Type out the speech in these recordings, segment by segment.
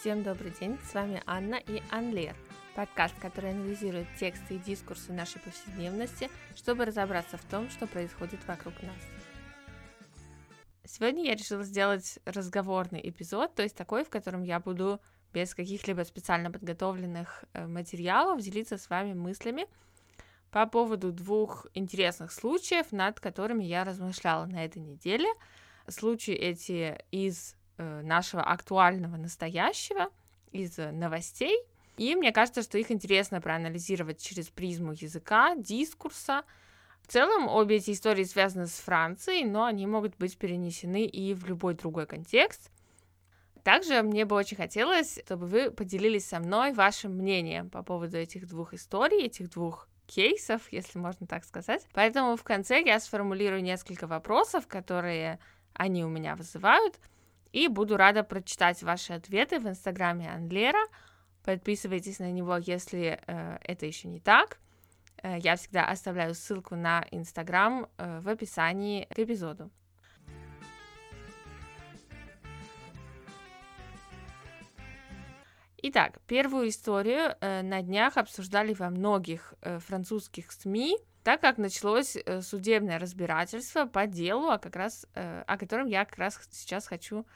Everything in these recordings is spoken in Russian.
Всем добрый день, с вами Анна и Анлер, подкаст, который анализирует тексты и дискурсы нашей повседневности, чтобы разобраться в том, что происходит вокруг нас. Сегодня я решила сделать разговорный эпизод, то есть такой, в котором я буду без каких-либо специально подготовленных э, материалов делиться с вами мыслями по поводу двух интересных случаев, над которыми я размышляла на этой неделе. Случаи эти из нашего актуального настоящего, из новостей. И мне кажется, что их интересно проанализировать через призму языка, дискурса. В целом, обе эти истории связаны с Францией, но они могут быть перенесены и в любой другой контекст. Также мне бы очень хотелось, чтобы вы поделились со мной вашим мнением по поводу этих двух историй, этих двух кейсов, если можно так сказать. Поэтому в конце я сформулирую несколько вопросов, которые они у меня вызывают, и буду рада прочитать ваши ответы в инстаграме Анлера. Подписывайтесь на него, если э, это еще не так. Э, я всегда оставляю ссылку на инстаграм э, в описании к эпизоду. Итак, первую историю э, на днях обсуждали во многих э, французских СМИ так как началось э, судебное разбирательство по делу, а как раз, э, о котором я как раз сейчас хочу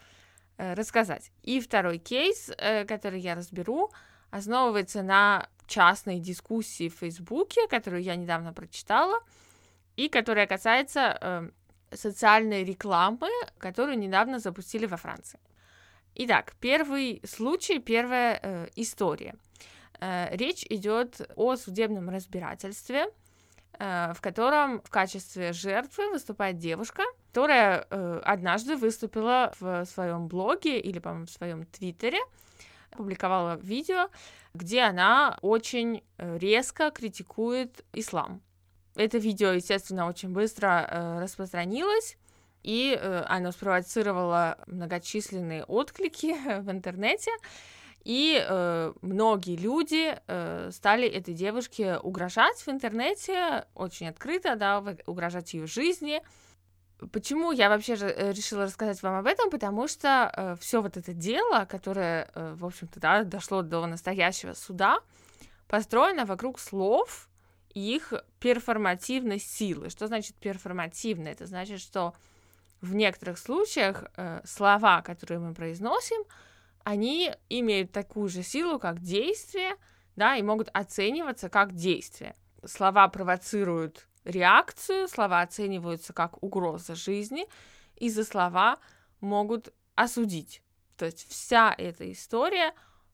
э, рассказать. И второй кейс, который я разберу, основывается на частной дискуссии в Фейсбуке, которую я недавно прочитала, и которая касается социальной рекламы, которую недавно запустили во Франции. Итак, первый случай, первая э, история. Э, речь идет о судебном разбирательстве, в котором в качестве жертвы выступает девушка, которая э, однажды выступила в своем блоге или, по-моему, в своем твиттере, публиковала видео, где она очень э, резко критикует ислам. Это видео, естественно, очень быстро э, распространилось, и э, оно спровоцировало многочисленные отклики в интернете. И э, многие люди э, стали этой девушке угрожать в интернете, очень открыто, да, угрожать ее жизни. Почему я вообще же э, решила рассказать вам об этом? Потому что э, все вот это дело, которое, э, в общем-то, да, дошло до настоящего суда, построено вокруг слов и их перформативной силы. Что значит перформативно? Это значит, что в некоторых случаях э, слова, которые мы произносим, они имеют такую же силу, как действие, да, и могут оцениваться как действие. Слова провоцируют реакцию, слова оцениваются как угроза жизни, и за слова могут осудить. То есть вся эта история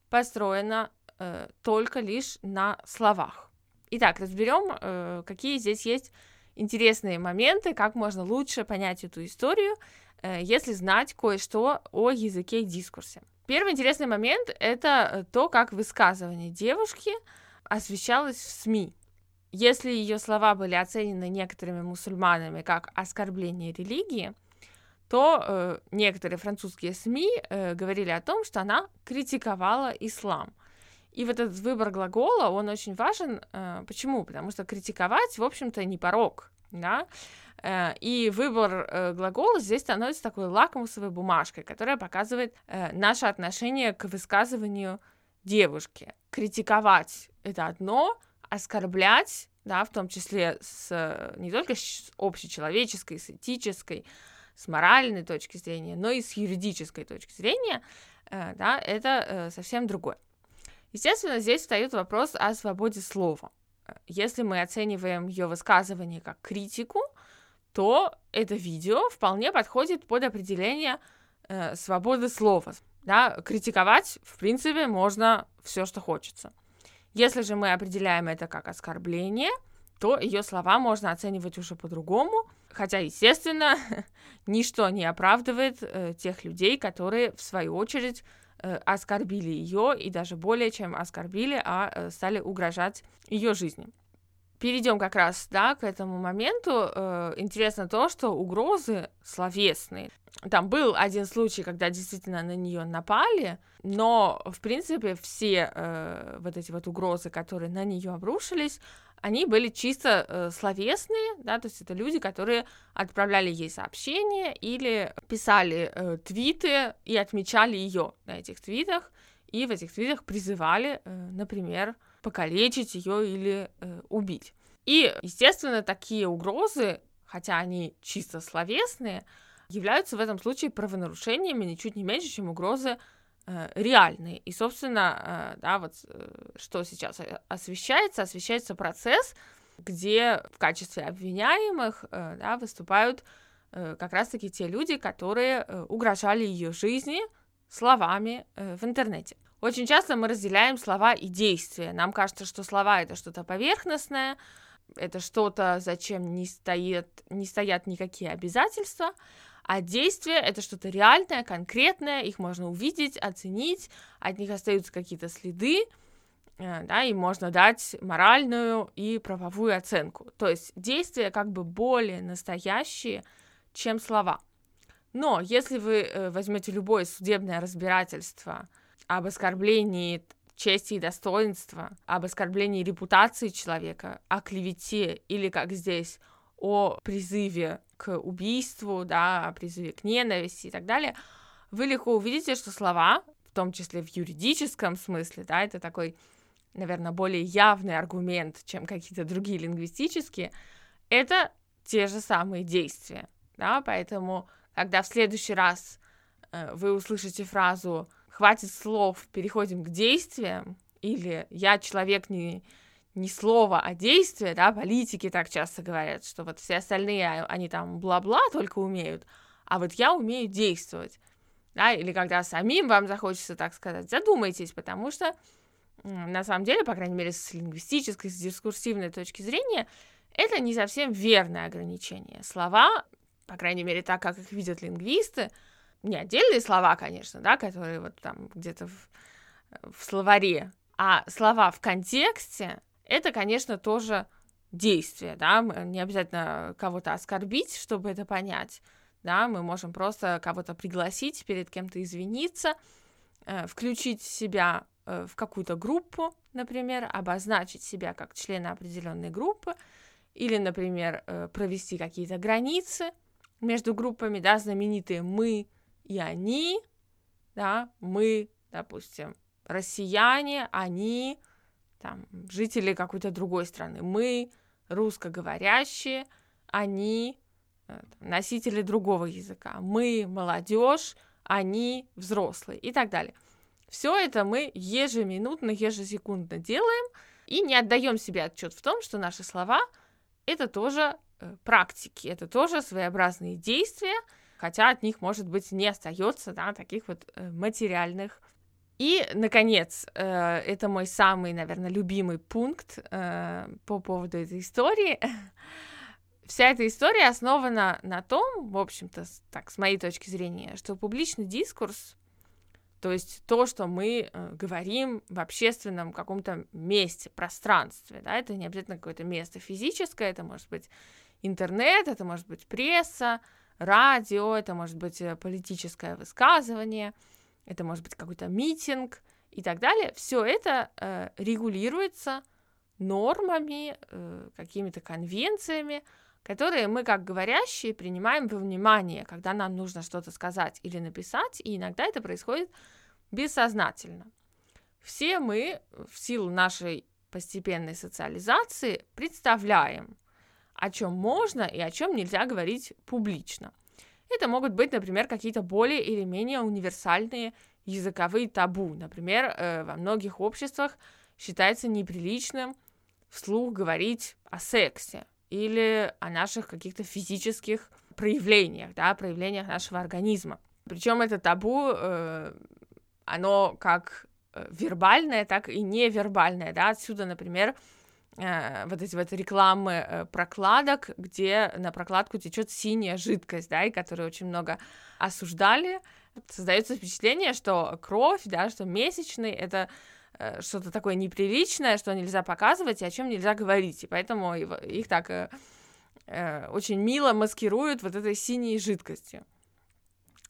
построена э, только лишь на словах. Итак, разберем, э, какие здесь есть интересные моменты, как можно лучше понять эту историю, если знать кое-что о языке и дискурсе. Первый интересный момент — это э, то, как высказывание девушки освещалось в СМИ. Если ее слова были оценены некоторыми мусульманами как оскорбление религии, то э, некоторые французские СМИ э, говорили о том, что она критиковала ислам. И вот этот выбор глагола, он очень важен. Э, почему? Потому что критиковать, в общем-то, не порог, да? Э, и выбор э, глагола здесь становится такой лакмусовой бумажкой, которая показывает э, наше отношение к высказыванию девушки. Критиковать — это одно, оскорблять, да, в том числе с, не только с общечеловеческой, с этической, с моральной точки зрения, но и с юридической точки зрения, да, это совсем другое. Естественно, здесь встает вопрос о свободе слова. Если мы оцениваем ее высказывание как критику, то это видео вполне подходит под определение э, свободы слова. Да? Критиковать, в принципе, можно все, что хочется. Если же мы определяем это как оскорбление, то ее слова можно оценивать уже по-другому, хотя, естественно, ничто не оправдывает э, тех людей, которые, в свою очередь, оскорбили ее и даже более чем оскорбили, а э, стали угрожать ее жизни перейдем как раз да, к этому моменту. Э, интересно то, что угрозы словесные. Там был один случай, когда действительно на нее напали, но, в принципе, все э, вот эти вот угрозы, которые на нее обрушились, они были чисто э, словесные, да, то есть это люди, которые отправляли ей сообщения или писали э, твиты и отмечали ее на этих твитах, и в этих твитах призывали, э, например, покалечить ее или э, убить. И, естественно, такие угрозы, хотя они чисто словесные, являются в этом случае правонарушениями ничуть не меньше, чем угрозы реальные. И, собственно, э, да, вот э, что сейчас освещается, освещается процесс, где в качестве обвиняемых э, да, выступают э, как раз-таки те люди, которые э, угрожали ее жизни словами э, в интернете. Очень часто мы разделяем слова и действия. Нам кажется, что слова это что-то поверхностное, это что-то, зачем не, стоит, не стоят никакие обязательства, а действие это что-то реальное, конкретное, их можно увидеть, оценить, от них остаются какие-то следы, э, да, и можно дать моральную и правовую оценку. То есть действия как бы более настоящие, чем слова. Но если вы э, возьмете любое судебное разбирательство об оскорблении чести и достоинства, об оскорблении репутации человека, о клевете или, как здесь, о призыве к убийству, да, о призыве к ненависти и так далее, вы легко увидите, что слова, в том числе в юридическом смысле, да, это такой, наверное, более явный аргумент, чем какие-то другие лингвистические, это те же самые действия, да, поэтому, когда в следующий раз э, вы услышите фразу хватит слов, переходим к действиям, или я человек не, не слова, а действия, да, политики так часто говорят, что вот все остальные, а, они там бла-бла только умеют, а вот я умею действовать, да, или когда самим вам захочется так сказать, задумайтесь, потому что на самом деле, по крайней мере, с лингвистической, с дискурсивной точки зрения, это не совсем верное ограничение. Слова, по крайней мере, так, как их видят лингвисты, не отдельные слова, конечно, да, которые вот там где-то в, в словаре, а слова в контексте, это, конечно, тоже действие, да, не обязательно кого-то оскорбить, чтобы это понять, да, мы можем просто кого-то пригласить, перед кем-то извиниться, э, включить себя э, в какую-то группу, например, обозначить себя как члена определенной группы, или, например, э, провести какие-то границы между группами, да, знаменитые «мы», и они, да, мы, допустим, россияне, они, там, жители какой-то другой страны, мы, русскоговорящие, они, э, носители другого языка, мы, молодежь, они, взрослые и так далее. Все это мы ежеминутно, ежесекундно делаем и не отдаем себе отчет в том, что наши слова это тоже э, практики, это тоже своеобразные действия, хотя от них, может быть, не остается, да, таких вот э, материальных. И, наконец, э, это мой самый, наверное, любимый пункт э, по поводу этой истории. Вся эта история основана на том, в общем-то, так, с моей точки зрения, что публичный дискурс, то есть то, что мы э, говорим в общественном каком-то месте, пространстве, да, это не обязательно какое-то место физическое, это может быть интернет, это может быть пресса, радио, это может быть политическое высказывание, это может быть какой-то митинг и так далее. Все это э, регулируется нормами, э, какими-то конвенциями, которые мы, как говорящие, принимаем во внимание, когда нам нужно что-то сказать или написать, и иногда это происходит бессознательно. Все мы в силу нашей постепенной социализации представляем, о чем можно и о чем нельзя говорить публично. Это могут быть, например, какие-то более или менее универсальные языковые табу. Например, э, во многих обществах считается неприличным вслух говорить о сексе или о наших каких-то физических проявлениях, да, проявлениях нашего организма. Причем это табу, э, оно как э, вербальное, так и невербальное, да, отсюда, например, вот эти вот рекламы э, прокладок, где на прокладку течет синяя жидкость, да, и которые очень много осуждали. Создается впечатление, что кровь, да, что месячный это э, что-то такое неприличное, что нельзя показывать и о чем нельзя говорить. И поэтому их так э, э, очень мило маскируют вот этой синей жидкостью.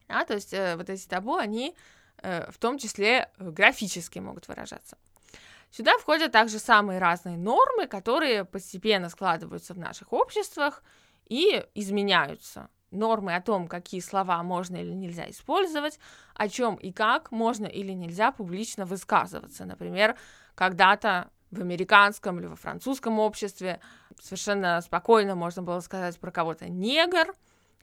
А, то есть э, вот эти табу, они э, в том числе графически могут выражаться. Сюда входят также самые разные нормы, которые постепенно складываются в наших обществах и изменяются. нормы о том, какие слова можно или нельзя использовать, о чем и как можно или нельзя публично высказываться. Например, когда-то в американском или во французском обществе совершенно спокойно можно было сказать про кого-то негр,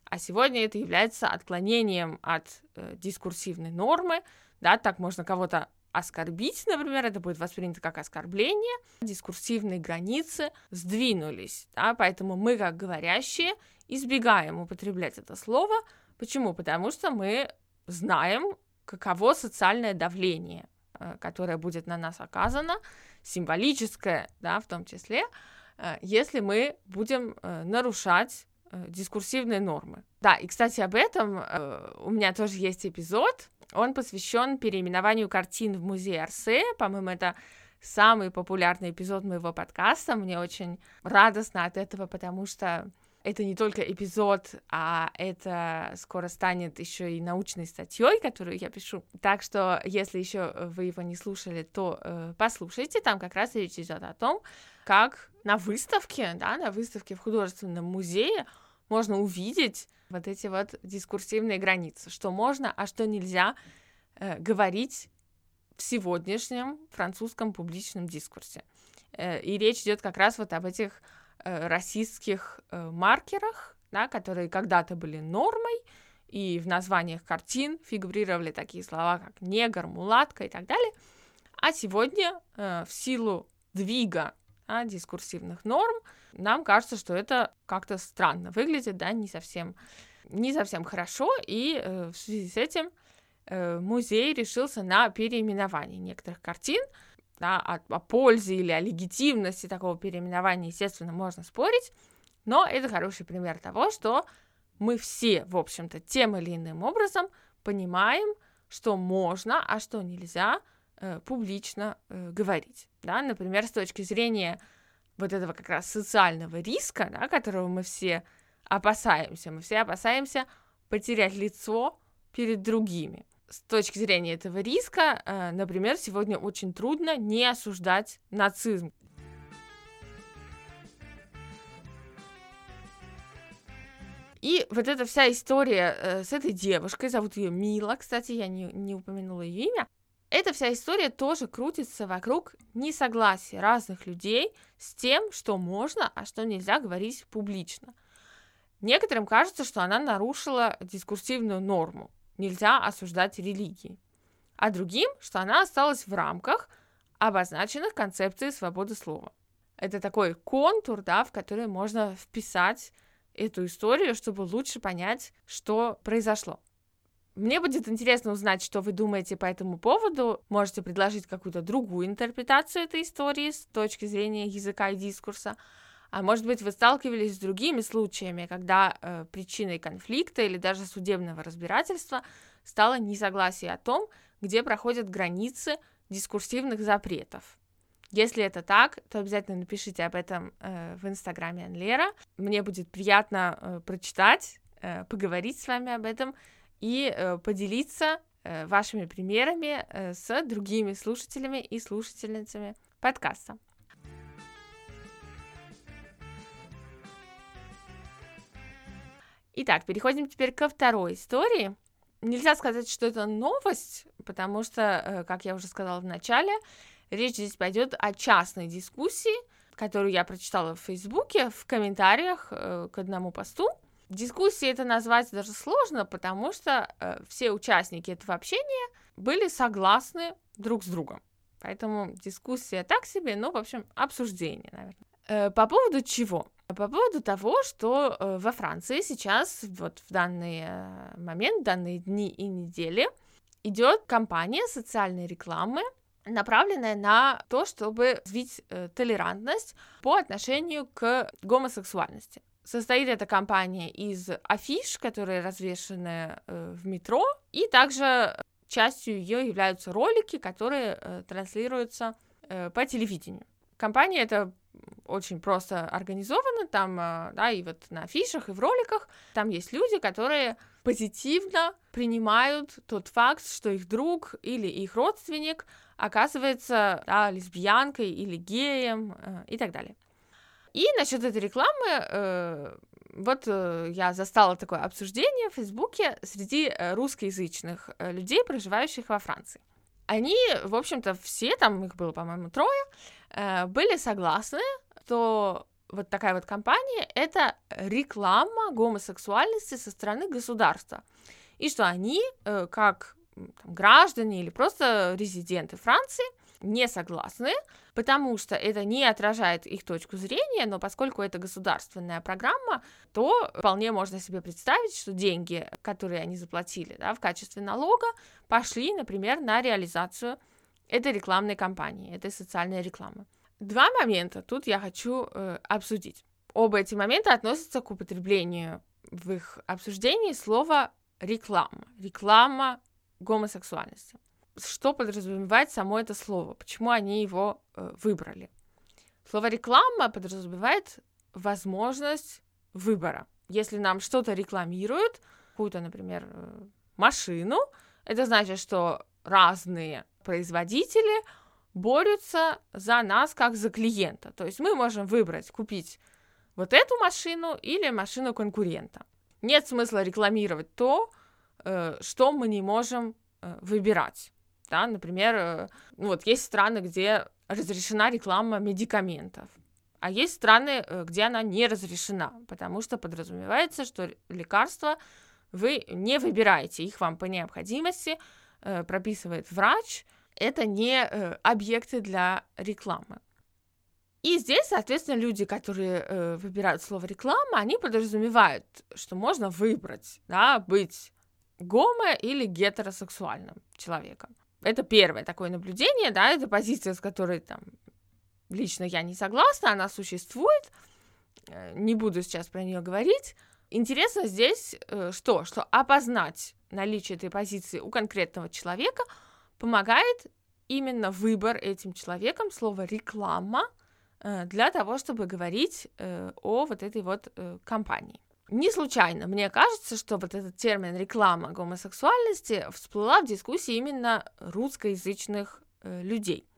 а сегодня это является отклонением от э, дискурсивной нормы, да, так можно кого-то оскорбить, например, это будет воспринято как оскорбление, дискурсивные границы сдвинулись, да, поэтому мы, как говорящие, избегаем употреблять это слово. Почему? Потому что мы знаем, каково социальное давление, э, которое будет на нас оказано, символическое, да, в том числе, э, если мы будем э, нарушать дискурсивные нормы. Да, и, кстати, об этом у меня тоже есть эпизод, он посвящен переименованию картин в музее Арсе. По-моему, это самый популярный эпизод моего подкаста. Мне очень радостно от этого, потому что это не только эпизод, а это скоро станет еще и научной статьей, которую я пишу. Так что, если еще вы его не слушали, то э, послушайте. Там как раз речь идет о том, как на выставке, да, на выставке в художественном музее можно увидеть вот эти вот дискурсивные границы, что можно, а что нельзя э, говорить в сегодняшнем французском публичном дискурсе. Э, и речь идет как раз вот об этих э, расистских э, маркерах, да, которые когда-то были нормой, и в названиях картин фигурировали такие слова, как негр, мулатка и так далее. А сегодня э, в силу двига да, дискурсивных норм. Нам кажется, что это как-то странно выглядит, да, не совсем, не совсем хорошо, и э, в связи с этим э, музей решился на переименование некоторых картин, да, о, о пользе или о легитимности такого переименования, естественно, можно спорить, но это хороший пример того, что мы все, в общем-то, тем или иным образом понимаем, что можно, а что нельзя э, публично э, говорить. Да? Например, с точки зрения вот этого как раз социального риска, да, которого мы все опасаемся. Мы все опасаемся потерять лицо перед другими. С точки зрения этого риска, э, например, сегодня очень трудно не осуждать нацизм. И вот эта вся история э, с этой девушкой, зовут ее Мила, кстати, я не, не упомянула ее имя, эта вся история тоже крутится вокруг несогласия разных людей с тем, что можно, а что нельзя говорить публично. Некоторым кажется, что она нарушила дискурсивную норму. Нельзя осуждать религии. А другим, что она осталась в рамках обозначенных концепций свободы слова. Это такой контур, да, в который можно вписать эту историю, чтобы лучше понять, что произошло. Мне будет интересно узнать, что вы думаете по этому поводу. Можете предложить какую-то другую интерпретацию этой истории с точки зрения языка и дискурса. А может быть, вы сталкивались с другими случаями, когда э, причиной конфликта или даже судебного разбирательства стало несогласие о том, где проходят границы дискурсивных запретов. Если это так, то обязательно напишите об этом э, в инстаграме Анлера. Мне будет приятно э, прочитать, э, поговорить с вами об этом и э, поделиться э, вашими примерами э, с другими слушателями и слушательницами подкаста. Итак, переходим теперь ко второй истории. Нельзя сказать, что это новость, потому что, э, как я уже сказала в начале, речь здесь пойдет о частной дискуссии, которую я прочитала в Фейсбуке в комментариях э, к одному посту. Дискуссии это назвать даже сложно, потому что э, все участники этого общения были согласны друг с другом. Поэтому дискуссия так себе, ну, в общем, обсуждение, наверное. Э, по поводу чего? По поводу того, что э, во Франции сейчас, вот в данный э, момент, данные дни и недели, идет кампания социальной рекламы, направленная на то, чтобы развить э, толерантность по отношению к гомосексуальности. Состоит эта компания из афиш, которые развешены э, в метро, и также частью ее являются ролики, которые э, транслируются э, по телевидению. Компания это очень просто организована, там, э, да, и вот на афишах, и в роликах, там есть люди, которые позитивно принимают тот факт, что их друг или их родственник оказывается да, лесбиянкой или геем э, и так далее. И насчет этой рекламы э, вот э, я застала такое обсуждение в Фейсбуке среди э, русскоязычных э, людей, проживающих во Франции. Они, в общем-то, все, там их было, по-моему, трое, э, были согласны, что вот такая вот компания — это реклама гомосексуальности со стороны государства. И что они, э, как там, граждане или просто резиденты Франции, не согласны, потому что это не отражает их точку зрения, но поскольку это государственная программа, то вполне можно себе представить, что деньги, которые они заплатили да, в качестве налога, пошли, например, на реализацию этой рекламной кампании, этой социальной рекламы. Два момента тут я хочу э, обсудить. Оба эти момента относятся к употреблению в их обсуждении слова реклама. Реклама гомосексуальности. Что подразумевает само это слово? Почему они его э, выбрали? Слово реклама подразумевает возможность выбора. Если нам что-то рекламируют, какую-то, например, э, машину, это значит, что разные производители борются за нас как за клиента. То есть мы можем выбрать купить вот эту машину или машину конкурента. Нет смысла рекламировать то, э, что мы не можем э, выбирать. Да, например, э, вот есть страны, где разрешена реклама медикаментов, а есть страны, где она не разрешена, потому что подразумевается, что лекарства вы не выбираете, их вам по необходимости прописывает врач, это не объекты для рекламы. И здесь, соответственно, люди, которые э, выбирают слово реклама, они подразумевают, что можно выбрать, да, быть гомо или гетеросексуальным человеком. Это первое такое наблюдение, да, это позиция, с которой там лично я не согласна, она существует, э, не буду сейчас про нее говорить. Интересно здесь э, что? Что опознать наличие этой позиции у конкретного человека помогает именно выбор этим человеком слова реклама Э, для того, чтобы говорить о вот этой вот компании. Не случайно, мне кажется, что вот этот термин реклама гомосексуальности всплыла в дискуссии именно русскоязычных людей.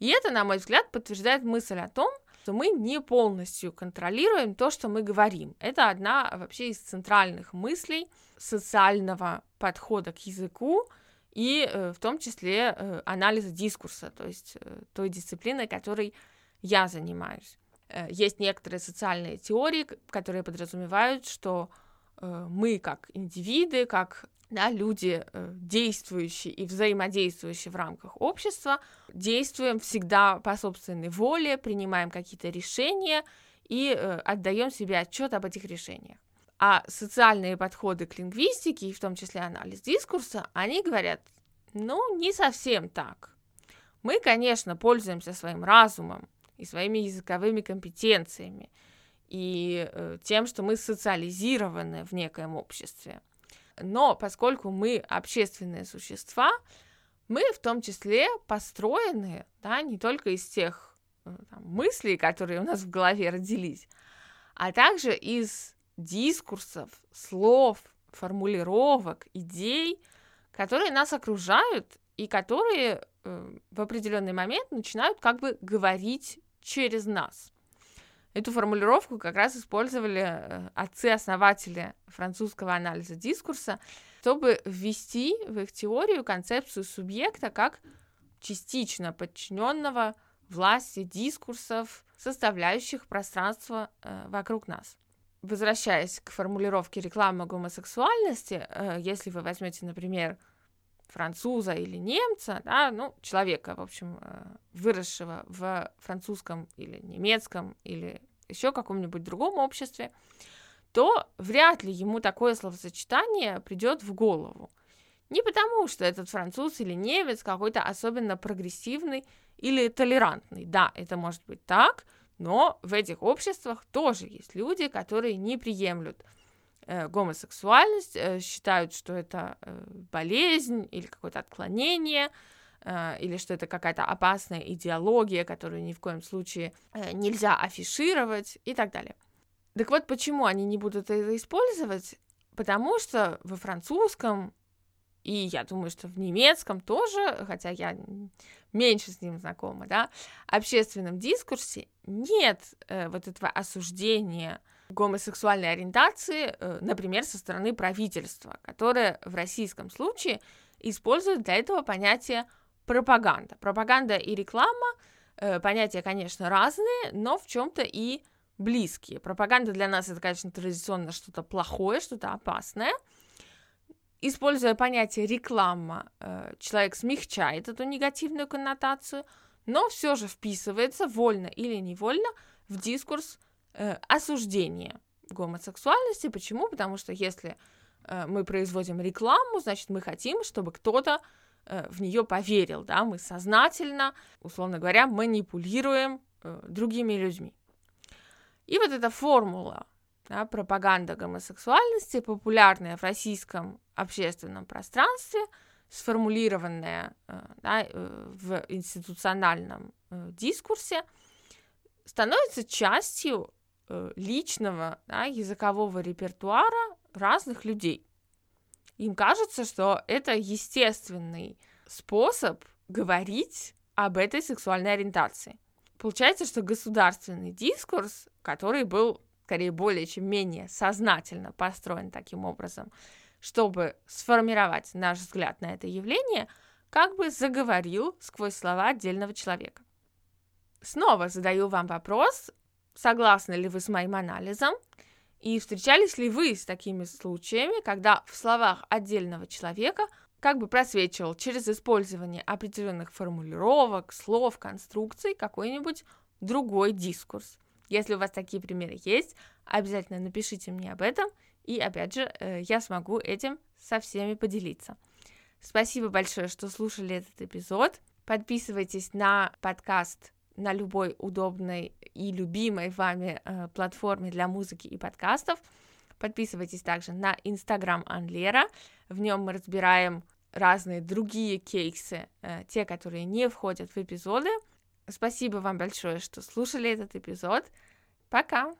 И это, на мой взгляд, подтверждает мысль о том, что мы не полностью контролируем то, что мы говорим. Это одна вообще из центральных мыслей социального подхода к языку и в том числе анализа дискурса, то есть той дисциплины, которой я занимаюсь. Э, есть некоторые социальные теории, которые подразумевают, что э, мы как индивиды, как да, люди, э, действующие и взаимодействующие в рамках общества, действуем всегда по собственной воле, принимаем какие-то решения и отдаем себе отчет об этих решениях. А социальные подходы к лингвистике, и в том числе анализ дискурса, они говорят, ну, не совсем так. Мы, конечно, пользуемся своим разумом, и своими языковыми компетенциями, и э, тем, что мы социализированы в некоем обществе. Но поскольку мы общественные существа, мы в том числе построены да, не только из тех э, там, мыслей, которые у нас в голове родились, а также из дискурсов, слов, формулировок, идей, которые нас окружают и которые э, в определенный момент начинают как бы говорить через нас. Эту формулировку как раз использовали э, отцы-основатели французского анализа дискурса, чтобы ввести в их теорию концепцию субъекта как частично подчиненного власти дискурсов, составляющих пространство э, вокруг нас. Возвращаясь к формулировке рекламы гомосексуальности, э, если вы возьмете, например, француза или немца, да, ну, человека, в общем, э, выросшего в французском или немецком или еще каком-нибудь другом обществе, то вряд ли ему такое словосочетание придет в голову. Не потому, что этот француз или немец какой-то особенно прогрессивный или толерантный. Да, это может быть так, но в этих обществах тоже есть люди, которые не приемлют гомосексуальность, э, считают, что это э, болезнь или какое-то отклонение, э, или что это какая-то опасная идеология, которую ни в коем случае э, нельзя афишировать и так далее. Так вот, почему они не будут это использовать? Потому что во французском и я думаю, что в немецком тоже, хотя я меньше с ним знакома, да, общественном дискурсе нет э, вот этого осуждения гомосексуальной ориентации, э, например, со стороны правительства, которое в российском случае использует для этого понятие пропаганда. Пропаганда и реклама э, понятия, конечно, разные, но в чем-то и близкие. Пропаганда для нас это, конечно, традиционно что-то плохое, что-то опасное. Используя понятие реклама, э, человек смягчает эту негативную коннотацию, но все же вписывается вольно или невольно в дискурс э, осуждения гомосексуальности. Почему? Потому что если э, мы производим рекламу, значит, мы хотим, чтобы кто-то э, в нее поверил, да, мы сознательно, условно говоря, манипулируем другими людьми. И вот эта формула да, пропаганда гомосексуальности, популярная в российском общественном пространстве, сформулированная да, в институциональном дискурсе, становится частью личного да, языкового репертуара разных людей. Им кажется, что это естественный способ говорить об этой сексуальной ориентации. Получается, что государственный дискурс, который был скорее более чем менее сознательно построен таким образом, чтобы сформировать наш взгляд на это явление, как бы заговорил сквозь слова отдельного человека. Снова задаю вам вопрос, согласны ли вы с моим анализом, и встречались ли вы с такими случаями, когда в словах отдельного человека как бы просвечивал через использование определенных формулировок, слов, конструкций какой-нибудь другой дискурс. Если у вас такие примеры есть, обязательно напишите мне об этом, и опять же, э, я смогу этим со всеми поделиться. Спасибо большое, что слушали этот эпизод. Подписывайтесь на подкаст на любой удобной и любимой вами э, платформе для музыки и подкастов. Подписывайтесь также на Инстаграм Анлера. В нем мы разбираем разные другие кейсы, э, те, которые не входят в эпизоды. Спасибо вам большое, что слушали этот эпизод. Пока!